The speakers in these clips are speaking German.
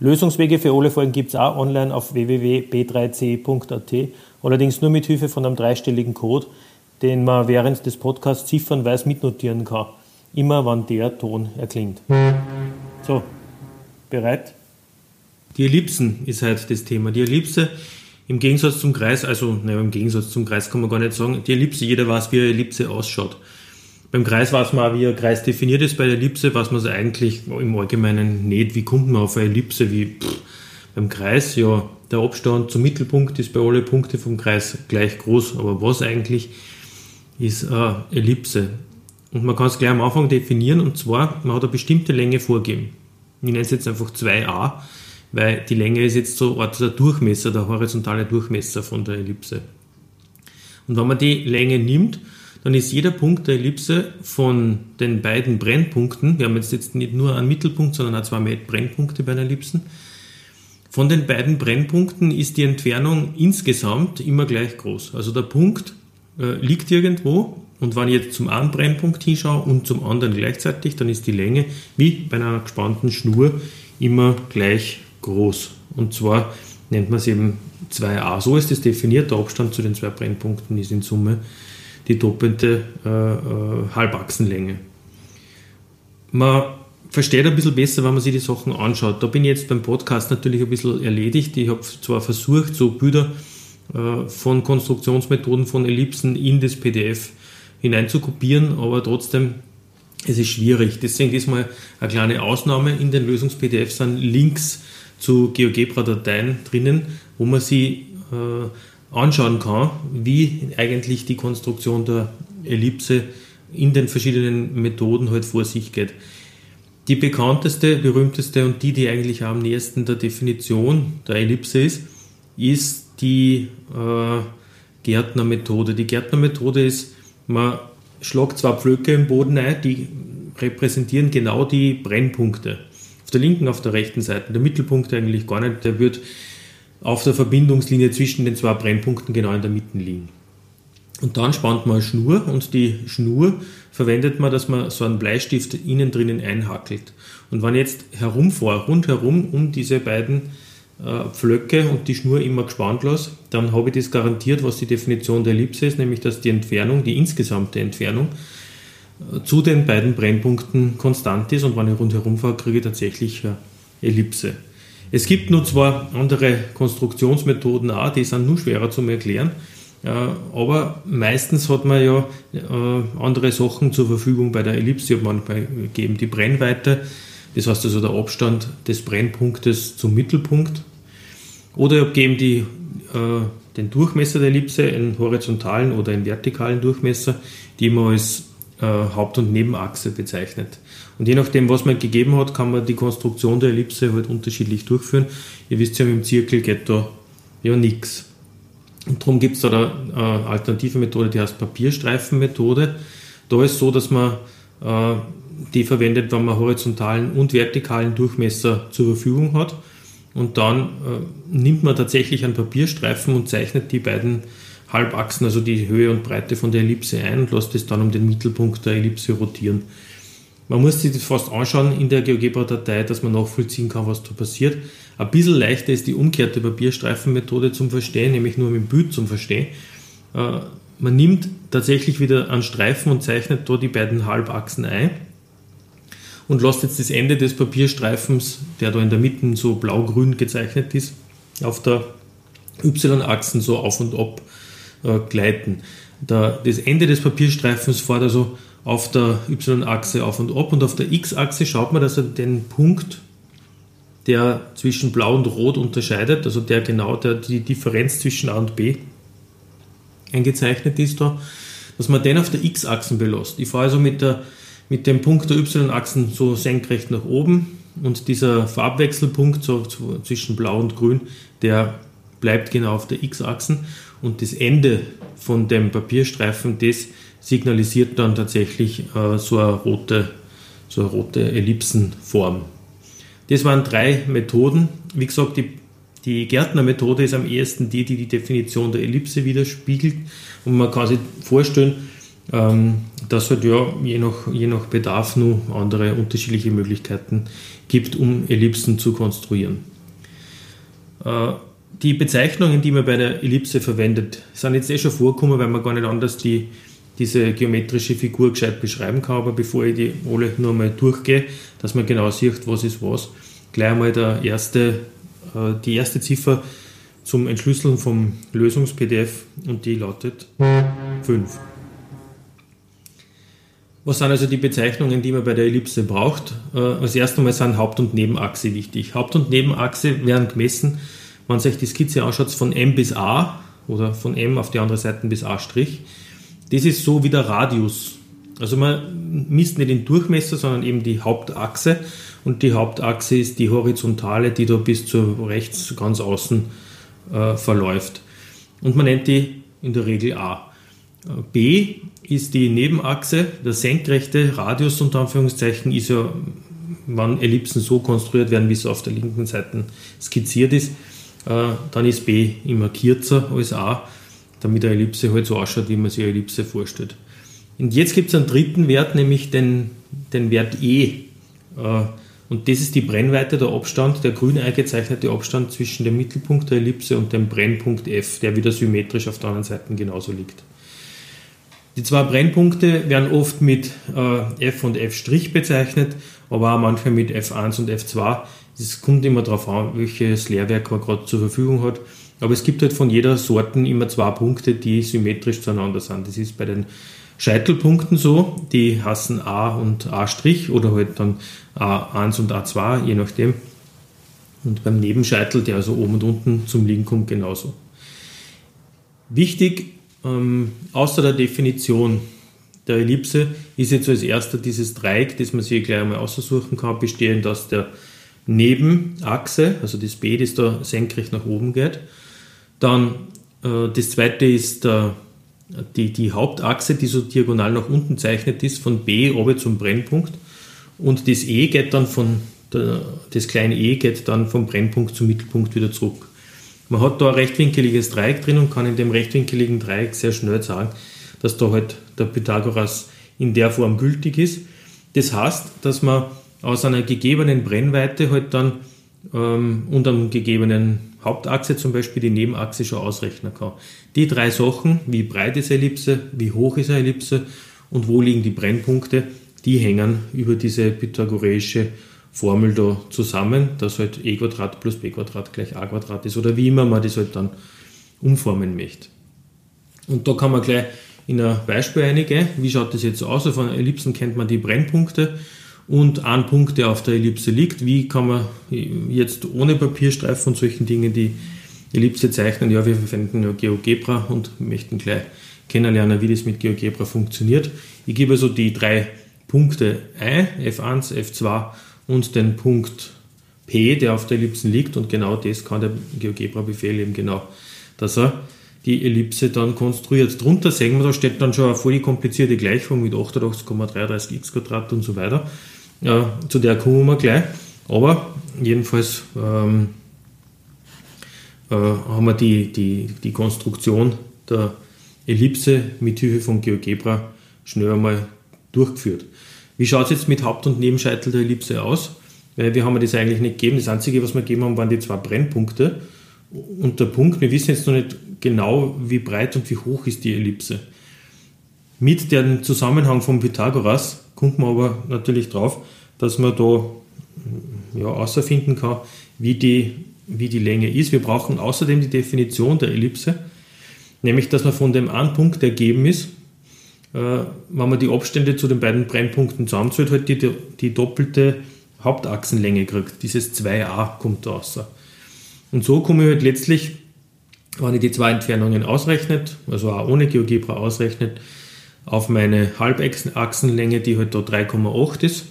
Lösungswege für alle Folgen gibt es auch online auf www.b3c.at, allerdings nur mit Hilfe von einem dreistelligen Code, den man während des Podcasts ziffernweise mitnotieren kann. Immer wann der Ton erklingt. So, bereit? Die Ellipsen ist halt das Thema. Die Ellipse im Gegensatz zum Kreis, also naja, im Gegensatz zum Kreis kann man gar nicht sagen, die Ellipse, jeder weiß, wie eine Ellipse ausschaut. Beim Kreis weiß man auch, wie ein Kreis definiert ist. Bei der Ellipse weiß man es eigentlich im Allgemeinen nicht. Wie kommt man auf eine Ellipse? Wie pff, beim Kreis, ja, der Abstand zum Mittelpunkt ist bei allen Punkten vom Kreis gleich groß. Aber was eigentlich ist eine Ellipse? Und man kann es gleich am Anfang definieren. Und zwar, man hat eine bestimmte Länge vorgegeben. Ich nenne es jetzt einfach 2a, weil die Länge ist jetzt so Art der Durchmesser, der horizontale Durchmesser von der Ellipse. Und wenn man die Länge nimmt, dann ist jeder Punkt der Ellipse von den beiden Brennpunkten, wir haben jetzt, nicht nur einen Mittelpunkt, sondern auch zwei Brennpunkte bei den Ellipsen, von den beiden Brennpunkten ist die Entfernung insgesamt immer gleich groß. Also der Punkt äh, liegt irgendwo und wenn ich jetzt zum einen Brennpunkt hinschaue und zum anderen gleichzeitig, dann ist die Länge wie bei einer gespannten Schnur immer gleich groß. Und zwar nennt man es eben 2a. So ist es definiert. Der Abstand zu den zwei Brennpunkten ist in Summe die doppelte äh, äh, Halbachsenlänge. Man versteht ein bisschen besser, wenn man sich die Sachen anschaut. Da bin ich jetzt beim Podcast natürlich ein bisschen erledigt. Ich habe zwar versucht, so Bilder äh, von Konstruktionsmethoden von Ellipsen in das PDF hinein zu kopieren, aber trotzdem es ist schwierig. Deswegen diesmal eine kleine Ausnahme. In den Lösungs-PDFs sind Links zu GeoGebra-Dateien drinnen, wo man sie äh, anschauen kann, wie eigentlich die Konstruktion der Ellipse in den verschiedenen Methoden halt vor sich geht. Die bekannteste, berühmteste und die, die eigentlich am nächsten der Definition der Ellipse ist, ist die äh, Gärtner-Methode. Die Gärtner-Methode ist, man schlagt zwei Pflöcke im Boden ein, die repräsentieren genau die Brennpunkte. Auf der linken, auf der rechten Seite. Der Mittelpunkt eigentlich gar nicht, der wird auf der Verbindungslinie zwischen den zwei Brennpunkten genau in der Mitte liegen. Und dann spannt man eine Schnur und die Schnur verwendet man, dass man so einen Bleistift innen drinnen einhackelt. Und wenn ich jetzt herumfahre, rundherum um diese beiden äh, Pflöcke und die Schnur immer gespannt lasse, dann habe ich das garantiert, was die Definition der Ellipse ist, nämlich dass die Entfernung, die insgesamte Entfernung äh, zu den beiden Brennpunkten konstant ist und wenn ich rundherum fahre, kriege ich tatsächlich eine Ellipse. Es gibt nur zwei andere Konstruktionsmethoden auch, die sind nur schwerer zu erklären. Aber meistens hat man ja äh, andere Sachen zur Verfügung bei der Ellipse. Habe manchmal gegeben die Brennweite, das heißt also der Abstand des Brennpunktes zum Mittelpunkt. Oder ich habe die, äh, den Durchmesser der Ellipse, einen horizontalen oder einen vertikalen Durchmesser, die man als äh, Haupt- und Nebenachse bezeichnet. Und je nachdem, was man gegeben hat, kann man die Konstruktion der Ellipse halt unterschiedlich durchführen. Ihr wisst ja, mit dem Zirkel geht da ja nichts. Und darum gibt es da eine äh, alternative Methode, die heißt Papierstreifenmethode. Da ist so, dass man äh, die verwendet, wenn man horizontalen und vertikalen Durchmesser zur Verfügung hat. Und dann äh, nimmt man tatsächlich einen Papierstreifen und zeichnet die beiden Halbachsen, also die Höhe und Breite von der Ellipse ein und lässt es dann um den Mittelpunkt der Ellipse rotieren. Man muss sich das fast anschauen in der GeoGebra-Datei, dass man nachvollziehen kann, was da passiert. Ein bisschen leichter ist die umkehrte Papierstreifenmethode zum Verstehen, nämlich nur mit dem Bild zum Verstehen. Äh, man nimmt tatsächlich wieder einen Streifen und zeichnet da die beiden Halbachsen ein und lässt jetzt das Ende des Papierstreifens, der da in der Mitte so blau-grün gezeichnet ist, auf der Y-Achsen so auf und ab äh, gleiten. das Ende des Papierstreifens fährt also auf der y-Achse auf und ab und auf der x-Achse schaut man, dass er den Punkt, der zwischen blau und rot unterscheidet, also der genau der, die Differenz zwischen A und B eingezeichnet ist da, dass man den auf der x-Achse belässt. Ich fahre also mit, der, mit dem Punkt der y-Achsen so senkrecht nach oben und dieser Farbwechselpunkt so zwischen Blau und Grün, der bleibt genau auf der X-Achse und das Ende von dem Papierstreifen, das signalisiert dann tatsächlich äh, so, eine rote, so eine rote Ellipsenform. Das waren drei Methoden. Wie gesagt, die, die Gärtner-Methode ist am ehesten die, die die Definition der Ellipse widerspiegelt. Und man kann sich vorstellen, ähm, dass halt ja je nach, je nach Bedarf nur andere unterschiedliche Möglichkeiten gibt, um Ellipsen zu konstruieren. Äh, die Bezeichnungen, die man bei der Ellipse verwendet, sind jetzt eh schon vorgekommen, weil man gar nicht anders die, diese geometrische Figur gescheit beschreiben kann. Aber bevor ich die alle nur mal durchgehe, dass man genau sieht, was ist was, gleich einmal der erste, äh, die erste Ziffer zum Entschlüsseln vom Lösungs-PDF und die lautet 5. Was sind also die Bezeichnungen, die man bei der Ellipse braucht? Äh, als erstes Mal sind Haupt- und Nebenachse wichtig. Haupt- und Nebenachse werden gemessen, wenn man sich die Skizze anschaut, von M bis A oder von M auf die andere Seite bis A'. Das ist so wie der Radius. Also man misst nicht den Durchmesser, sondern eben die Hauptachse. Und die Hauptachse ist die horizontale, die da bis zu rechts ganz außen äh, verläuft. Und man nennt die in der Regel A. B ist die Nebenachse, der senkrechte Radius unter Anführungszeichen ist ja, wann Ellipsen so konstruiert werden, wie es auf der linken Seite skizziert ist, dann ist B immer kürzer als A, damit eine Ellipse halt so ausschaut, wie man sich eine Ellipse vorstellt. Und jetzt gibt es einen dritten Wert, nämlich den, den Wert E. Äh, und das ist die Brennweite, der Abstand, der grün eingezeichnete Abstand zwischen dem Mittelpunkt der Ellipse und dem Brennpunkt F, der wieder symmetrisch auf der anderen Seite genauso liegt. Die zwei Brennpunkte werden oft mit äh, F und F' bezeichnet, aber auch manchmal mit F1 und F2. Es kommt immer darauf an, welches Lehrwerk man gerade zur Verfügung hat. Aber es gibt halt von jeder Sorte immer zwei Punkte, die symmetrisch zueinander sind. Das ist bei den Scheitelpunkten so, die hassen A und A' oder halt dann A1 und A2, je nachdem. Und beim Nebenscheitel, der also oben und unten zum Liegen kommt, genauso. Wichtig ähm, außer der Definition der Ellipse ist jetzt als erster dieses Dreieck, das man sich gleich einmal aussuchen kann, bestehend aus der Nebenachse, also das B, das da senkrecht nach oben geht. Dann äh, das zweite ist der, die, die Hauptachse, die so diagonal nach unten zeichnet ist, von B oben zum Brennpunkt. Und das E geht dann von, der, das kleine E geht dann vom Brennpunkt zum Mittelpunkt wieder zurück. Man hat da ein rechtwinkeliges Dreieck drin und kann in dem rechtwinkeligen Dreieck sehr schnell sagen, dass da halt der Pythagoras in der Form gültig ist. Das heißt, dass man aus einer gegebenen Brennweite halt dann ähm, und einem gegebenen Hauptachse zum Beispiel die Nebenachse schon ausrechnen kann. Die drei Sachen, wie breit ist eine Ellipse, wie hoch ist eine Ellipse und wo liegen die Brennpunkte, die hängen über diese pythagoreische Formel da zusammen, dass halt e Quadrat plus b Quadrat gleich a Quadrat ist oder wie immer man das halt dann umformen möchte. Und da kann man gleich in ein Beispiel eingehen. Wie schaut das jetzt aus? Einer Ellipsen kennt man die Brennpunkte und ein Punkt, der auf der Ellipse liegt. Wie kann man jetzt ohne Papierstreifen und solchen Dingen die Ellipse zeichnen? Ja, wir verwenden ja GeoGebra und möchten gleich kennenlernen, wie das mit GeoGebra funktioniert. Ich gebe also die drei Punkte ein, F1, F2 und den Punkt P, der auf der Ellipse liegt. Und genau das kann der GeoGebra-Befehl eben genau, dass er die Ellipse dann konstruiert. Drunter sehen wir, da steht dann schon eine voll komplizierte Gleichung mit 88,33x Quadrat und so weiter. Ja, zu der kommen wir gleich. Aber jedenfalls ähm, äh, haben wir die, die, die Konstruktion der Ellipse mit Hilfe von GeoGebra schnell einmal durchgeführt. Wie schaut es jetzt mit Haupt- und Nebenscheitel der Ellipse aus? Weil wir haben das eigentlich nicht gegeben. Das Einzige, was wir gegeben haben, waren die zwei Brennpunkte. Und der Punkt, wir wissen jetzt noch nicht genau, wie breit und wie hoch ist die Ellipse. Mit dem Zusammenhang von Pythagoras kommt man aber natürlich drauf, dass man da ja, außerfinden kann, wie die, wie die Länge ist. Wir brauchen außerdem die Definition der Ellipse, nämlich dass man von dem einen Punkt, der gegeben ist, äh, wenn man die Abstände zu den beiden Brennpunkten zusammenzählt, halt die, die doppelte Hauptachsenlänge kriegt. Dieses 2a kommt da raus. Und so komme ich halt letztlich, wenn ich die zwei Entfernungen ausrechnet, also auch ohne GeoGebra ausrechnet, auf meine Halbachsenlänge, die halt da 3,8 ist.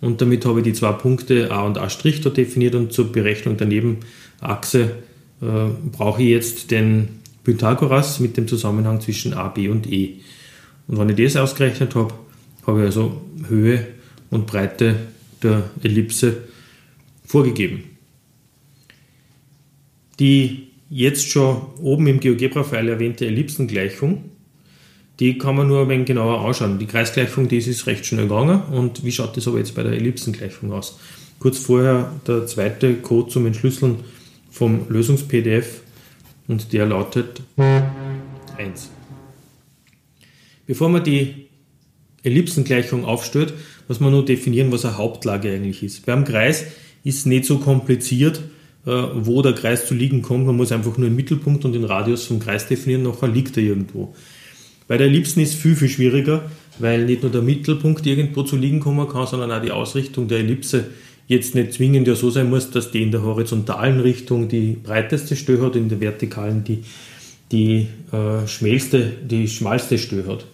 Und damit habe ich die zwei Punkte A und A' dort definiert und zur Berechnung der Nebenachse äh, brauche ich jetzt den Pythagoras mit dem Zusammenhang zwischen A, B und E. Und wenn ich das ausgerechnet habe, habe ich also Höhe und Breite der Ellipse vorgegeben. Die jetzt schon oben im GeoGebra-File erwähnte Ellipsengleichung, die kann man nur ein wenig genauer anschauen. Die Kreisgleichung, die ist recht schnell gegangen. Und wie schaut das aber jetzt bei der Ellipsengleichung aus? Kurz vorher der zweite Code zum Entschlüsseln vom Lösungs-PDF und der lautet 1. Bevor man die Ellipsengleichung aufstellt, muss man nur definieren, was eine Hauptlage eigentlich ist. Beim Kreis ist es nicht so kompliziert, wo der Kreis zu liegen kommt. Man muss einfach nur den Mittelpunkt und den Radius vom Kreis definieren, nachher liegt er irgendwo. Bei der Ellipsen ist es viel, viel schwieriger, weil nicht nur der Mittelpunkt irgendwo zu liegen kommen kann, sondern auch die Ausrichtung der Ellipse jetzt nicht zwingend ja so sein muss, dass die in der horizontalen Richtung die breiteste Stö hat, in der vertikalen die, die äh, schmälste, die schmalste Stö hat.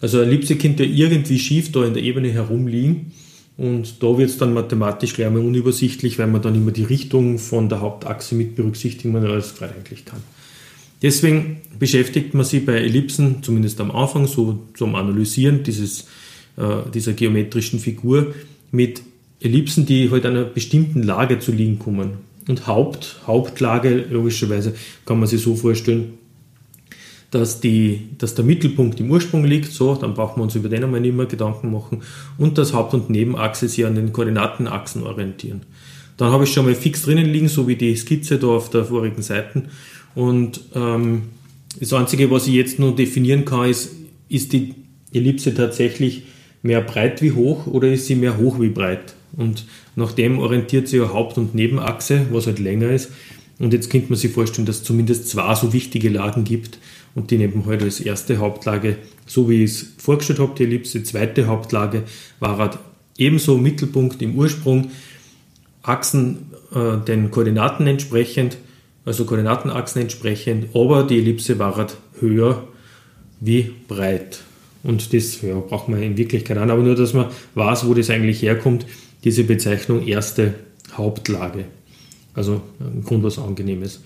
Also eine Ellipse könnte ja irgendwie schief da in der Ebene herumliegen und da wird es dann mathematisch gleich mal unübersichtlich, weil man dann immer die Richtung von der Hauptachse mit berücksichtigen, man alles gerade eigentlich kann. Deswegen beschäftigt man sich bei Ellipsen, zumindest am Anfang, so zum Analysieren dieses, äh, dieser geometrischen Figur, mit Ellipsen, die halt einer bestimmten Lage zu liegen kommen. Und Haupt, Hauptlage, logischerweise, kann man sich so vorstellen, dass, die, dass der Mittelpunkt im Ursprung liegt, so, dann brauchen wir uns über den einmal nicht mehr Gedanken machen, und dass Haupt- und Nebenachse sich an den Koordinatenachsen orientieren. Dann habe ich schon mal fix drinnen liegen, so wie die Skizze da auf der vorigen Seite. Und ähm, das Einzige, was ich jetzt nur definieren kann, ist, ist die Ellipse tatsächlich mehr breit wie hoch oder ist sie mehr hoch wie breit? Und nach dem orientiert sie ja Haupt- und Nebenachse, was halt länger ist. Und jetzt könnte man sich vorstellen, dass es zumindest zwei so wichtige Lagen gibt und die nehmen halt als erste Hauptlage, so wie ich es vorgestellt habe, die Ellipse, zweite Hauptlage war halt ebenso Mittelpunkt im Ursprung, Achsen äh, den Koordinaten entsprechend, also Koordinatenachsen entsprechend, aber die Ellipse war halt höher wie breit. Und das ja, braucht man in Wirklichkeit an, aber nur, dass man weiß, wo das eigentlich herkommt, diese Bezeichnung erste Hauptlage. Also ein Grund, was angenehm ist.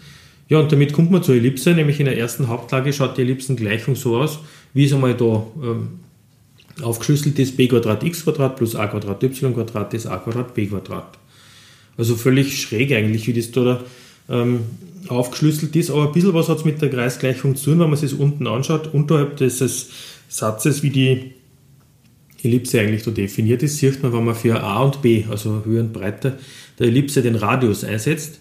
Ja, und damit kommt man zur Ellipse, nämlich in der ersten Hauptlage schaut die Ellipsengleichung so aus, wie es einmal da ähm, aufgeschlüsselt ist, b x plus a y ist a b. Also völlig schräg eigentlich, wie das da ähm, aufgeschlüsselt ist, aber ein bisschen was hat es mit der Kreisgleichung zu tun, wenn man das unten anschaut, unterhalb dieses Satzes, wie die Ellipse eigentlich da definiert ist, sieht man, wenn man für A und B, also Höhe und Breite der Ellipse den Radius einsetzt,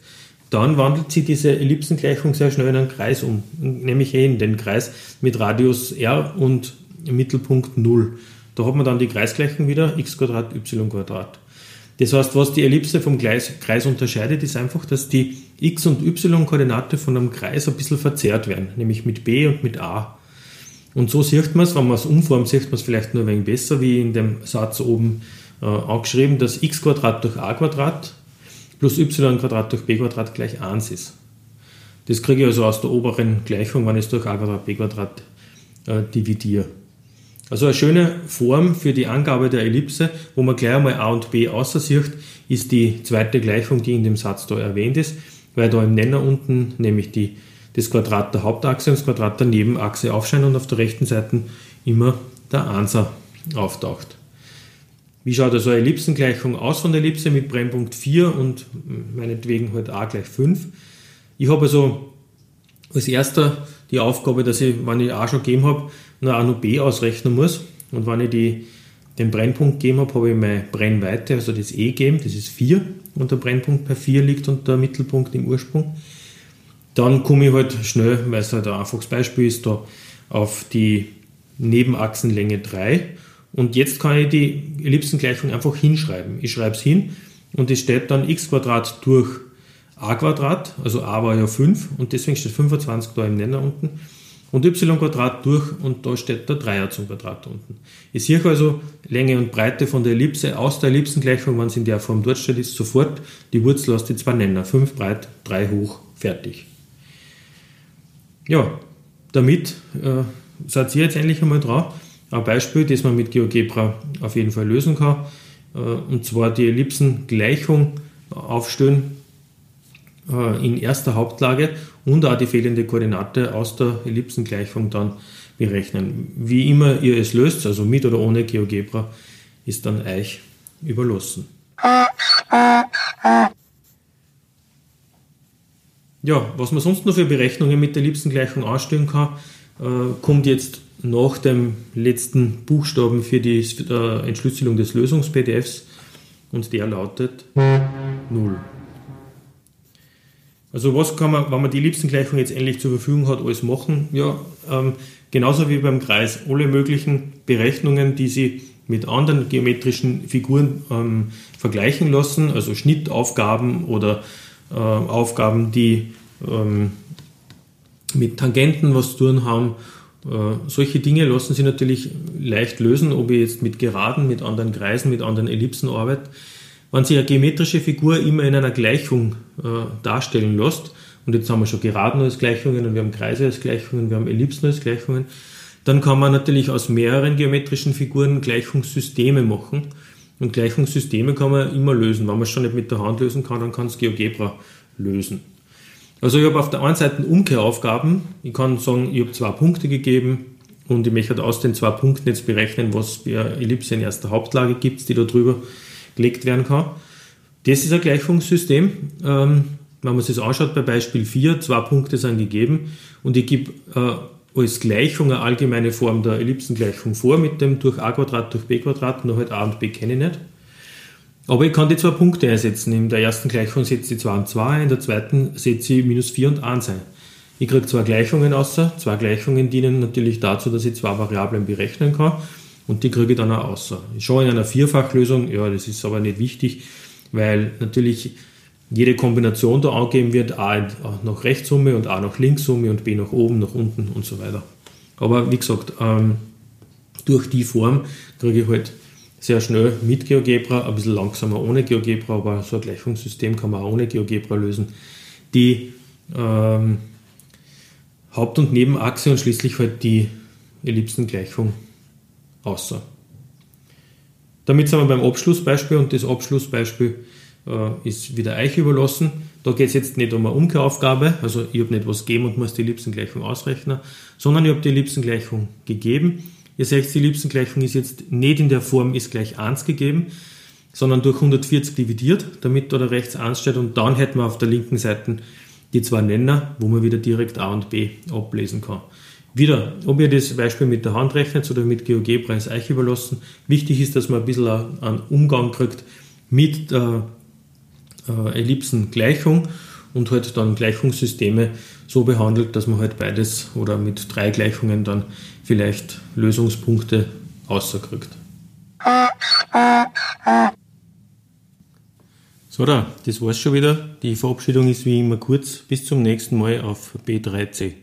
dann wandelt sich diese Ellipsengleichung sehr schnell in einen Kreis um, nämlich eh in den Kreis mit Radius r und Mittelpunkt 0. Da hat man dann die Kreisgleichung wieder, x Quadrat, y Quadrat. Das heißt, was die Ellipse vom Kreis unterscheidet, ist einfach, dass die x- und y-Koordinate von einem Kreis ein bisschen verzerrt werden, nämlich mit b und mit a. Und so sieht man es, wenn man es umformt, sieht man es vielleicht nur ein wenig besser, wie in dem Satz oben äh, angeschrieben, dass x Quadrat durch a Quadrat plus y Quadrat durch b Quadrat gleich 1 ist. Das kriege ich also aus der oberen Gleichung, wenn ich es durch a Quadrat b Quadrat äh, dividiere. Also eine schöne Form für die Angabe der Ellipse, wo man gleich einmal a und b außersieht, ist die zweite Gleichung, die in dem Satz da erwähnt ist, weil da im Nenner unten nämlich die, das Quadrat der Hauptachse und das Quadrat der Nebenachse aufscheint und auf der rechten Seite immer der Answer auftaucht. Wie schaut also eine Ellipsengleichung aus von der Ellipse mit Brennpunkt 4 und meinetwegen halt a gleich 5? Ich habe also als erster die Aufgabe, dass ich, wenn ich a schon gegeben habe, nur a nur b ausrechnen muss. Und wenn ich die, den Brennpunkt gegeben habe, habe ich meine Brennweite, also das e gegeben, das ist 4 und der Brennpunkt bei 4 liegt und der Mittelpunkt im Ursprung. Dann komme ich halt schnell, weil es halt ein einfaches Beispiel ist, da auf die Nebenachsenlänge 3 und jetzt kann ich die Ellipsengleichung einfach hinschreiben. Ich schreibe es hin und es steht dann x durch a also a war ja 5 und deswegen steht 25 da im Nenner unten und y durch und da steht der Dreier zum Quadrat unten. Ich sehe also Länge und Breite von der Ellipse aus der Ellipsengleichung, wenn es in der Form dort steht, ist sofort die Wurzel aus den zwei Nenner. 5 breit, 3 hoch, fertig. Ja, damit äh, seid ihr jetzt endlich einmal dran. Ein Beispiel, das man mit GeoGebra auf jeden Fall lösen kann, äh, und zwar die Ellipsengleichung aufstellen äh, in erster Hauptlage und auch die fehlende Koordinate aus der Ellipsengleichung dann berechnen. Wie immer ihr es löst, also mit oder ohne GeoGebra, ist dann euch überlassen. Ja, was man sonst noch für Berechnungen mit der Ellipsengleichung anstellen kann, äh, kommt jetzt nach dem letzten Buchstaben für die äh, Entschlüsselung des Lösungs-PDFs und der lautet 0. Also was kann man, wenn man die Ellipsengleichung jetzt endlich zur Verfügung hat, alles machen? Ja, ähm, genauso wie beim Kreis. Alle möglichen Berechnungen, die Sie mit anderen geometrischen Figuren ähm, vergleichen lassen, also Schnittaufgaben oder äh, Aufgaben, die ähm, mit Tangenten was zu tun haben. Äh, solche Dinge lassen sich natürlich leicht lösen, ob ich jetzt mit Geraden, mit anderen Kreisen, mit anderen Ellipsen arbeite. Wenn sich eine geometrische Figur immer in einer Gleichung äh, darstellen lässt, und jetzt haben wir schon Geraden als Gleichungen und wir haben Kreise als Gleichungen, wir haben Ellipsen als Gleichungen, dann kann man natürlich aus mehreren geometrischen Figuren Gleichungssysteme machen. Und Gleichungssysteme kann man immer lösen. Wenn man es schon nicht mit der Hand lösen kann, dann kann es GeoGebra lösen. Also ich habe auf der einen Seite Umkehraufgaben. Ich kann sagen, ich habe zwei Punkte gegeben und ich möchte aus den zwei Punkten jetzt berechnen, was für eine Ellipse in erster Hauptlage gibt, die da drüber gelegt werden kann. Das ist ein Gleichungssystem. Ähm, wenn man sich das anschaut, bei Beispiel 4, zwei Punkte sind gegeben und ich gebe äh, als Gleichung eine allgemeine Form der Ellipsengleichung vor mit dem durch a Quadrat durch b Quadrat, nur halt a und b kenne ich nicht. Aber ich kann die zwei Punkte einsetzen. In der ersten Gleichung setze ich 2 und 2 ein, in der zweiten setze ich minus 4 und 1 ein. Ich kriege zwei Gleichungen außer. Zwei Gleichungen dienen natürlich dazu, dass ich zwei Variablen berechnen kann und die kriege ich dann auch außer. Schon in einer Vierfachlösung, ja, das ist aber nicht wichtig, weil natürlich jede Kombination da angegeben wird, A nach Rechtssumme und A nach Linkssumme und B nach oben, nach unten und so weiter. Aber wie gesagt, ähm, durch die Form kriege ich halt sehr schnell mit GeoGebra, ein bisschen langsamer ohne GeoGebra, aber so ein Gleichungssystem kann man auch ohne GeoGebra lösen. Die ähm, Haupt- und Nebenachse und schließlich halt die Ellipsengleichung außer. Damit sind wir beim Abschlussbeispiel und das Abschlussbeispiel äh, ist wieder euch überlassen. Da geht es jetzt nicht um eine Umkehraufgabe, also ich habe nicht was gegeben und muss die Ellipsengleichung ausrechnen, sondern ich habe die Ellipsengleichung gegeben Ihr seht, die Ellipsengleichung ist jetzt nicht in der Form ist gleich 1 gegeben, sondern durch 140 dividiert, damit da rechts 1 steht und dann hätten wir auf der linken Seite die zwei Nenner, wo man wieder direkt A und B ablesen kann. Wieder, ob ihr das Beispiel mit der Hand rechnet oder mit GeoGebra ist euch überlassen. Wichtig ist, dass man ein bisschen einen Umgang kriegt mit der äh, Ellipsengleichung und halt dann Gleichungssysteme so behandelt, dass man halt beides oder mit drei Gleichungen dann vielleicht Lösungspunkte außerkriegt. So, da, das war's schon wieder. Die Verabschiedung ist wie immer kurz. Bis zum nächsten Mal auf B3C.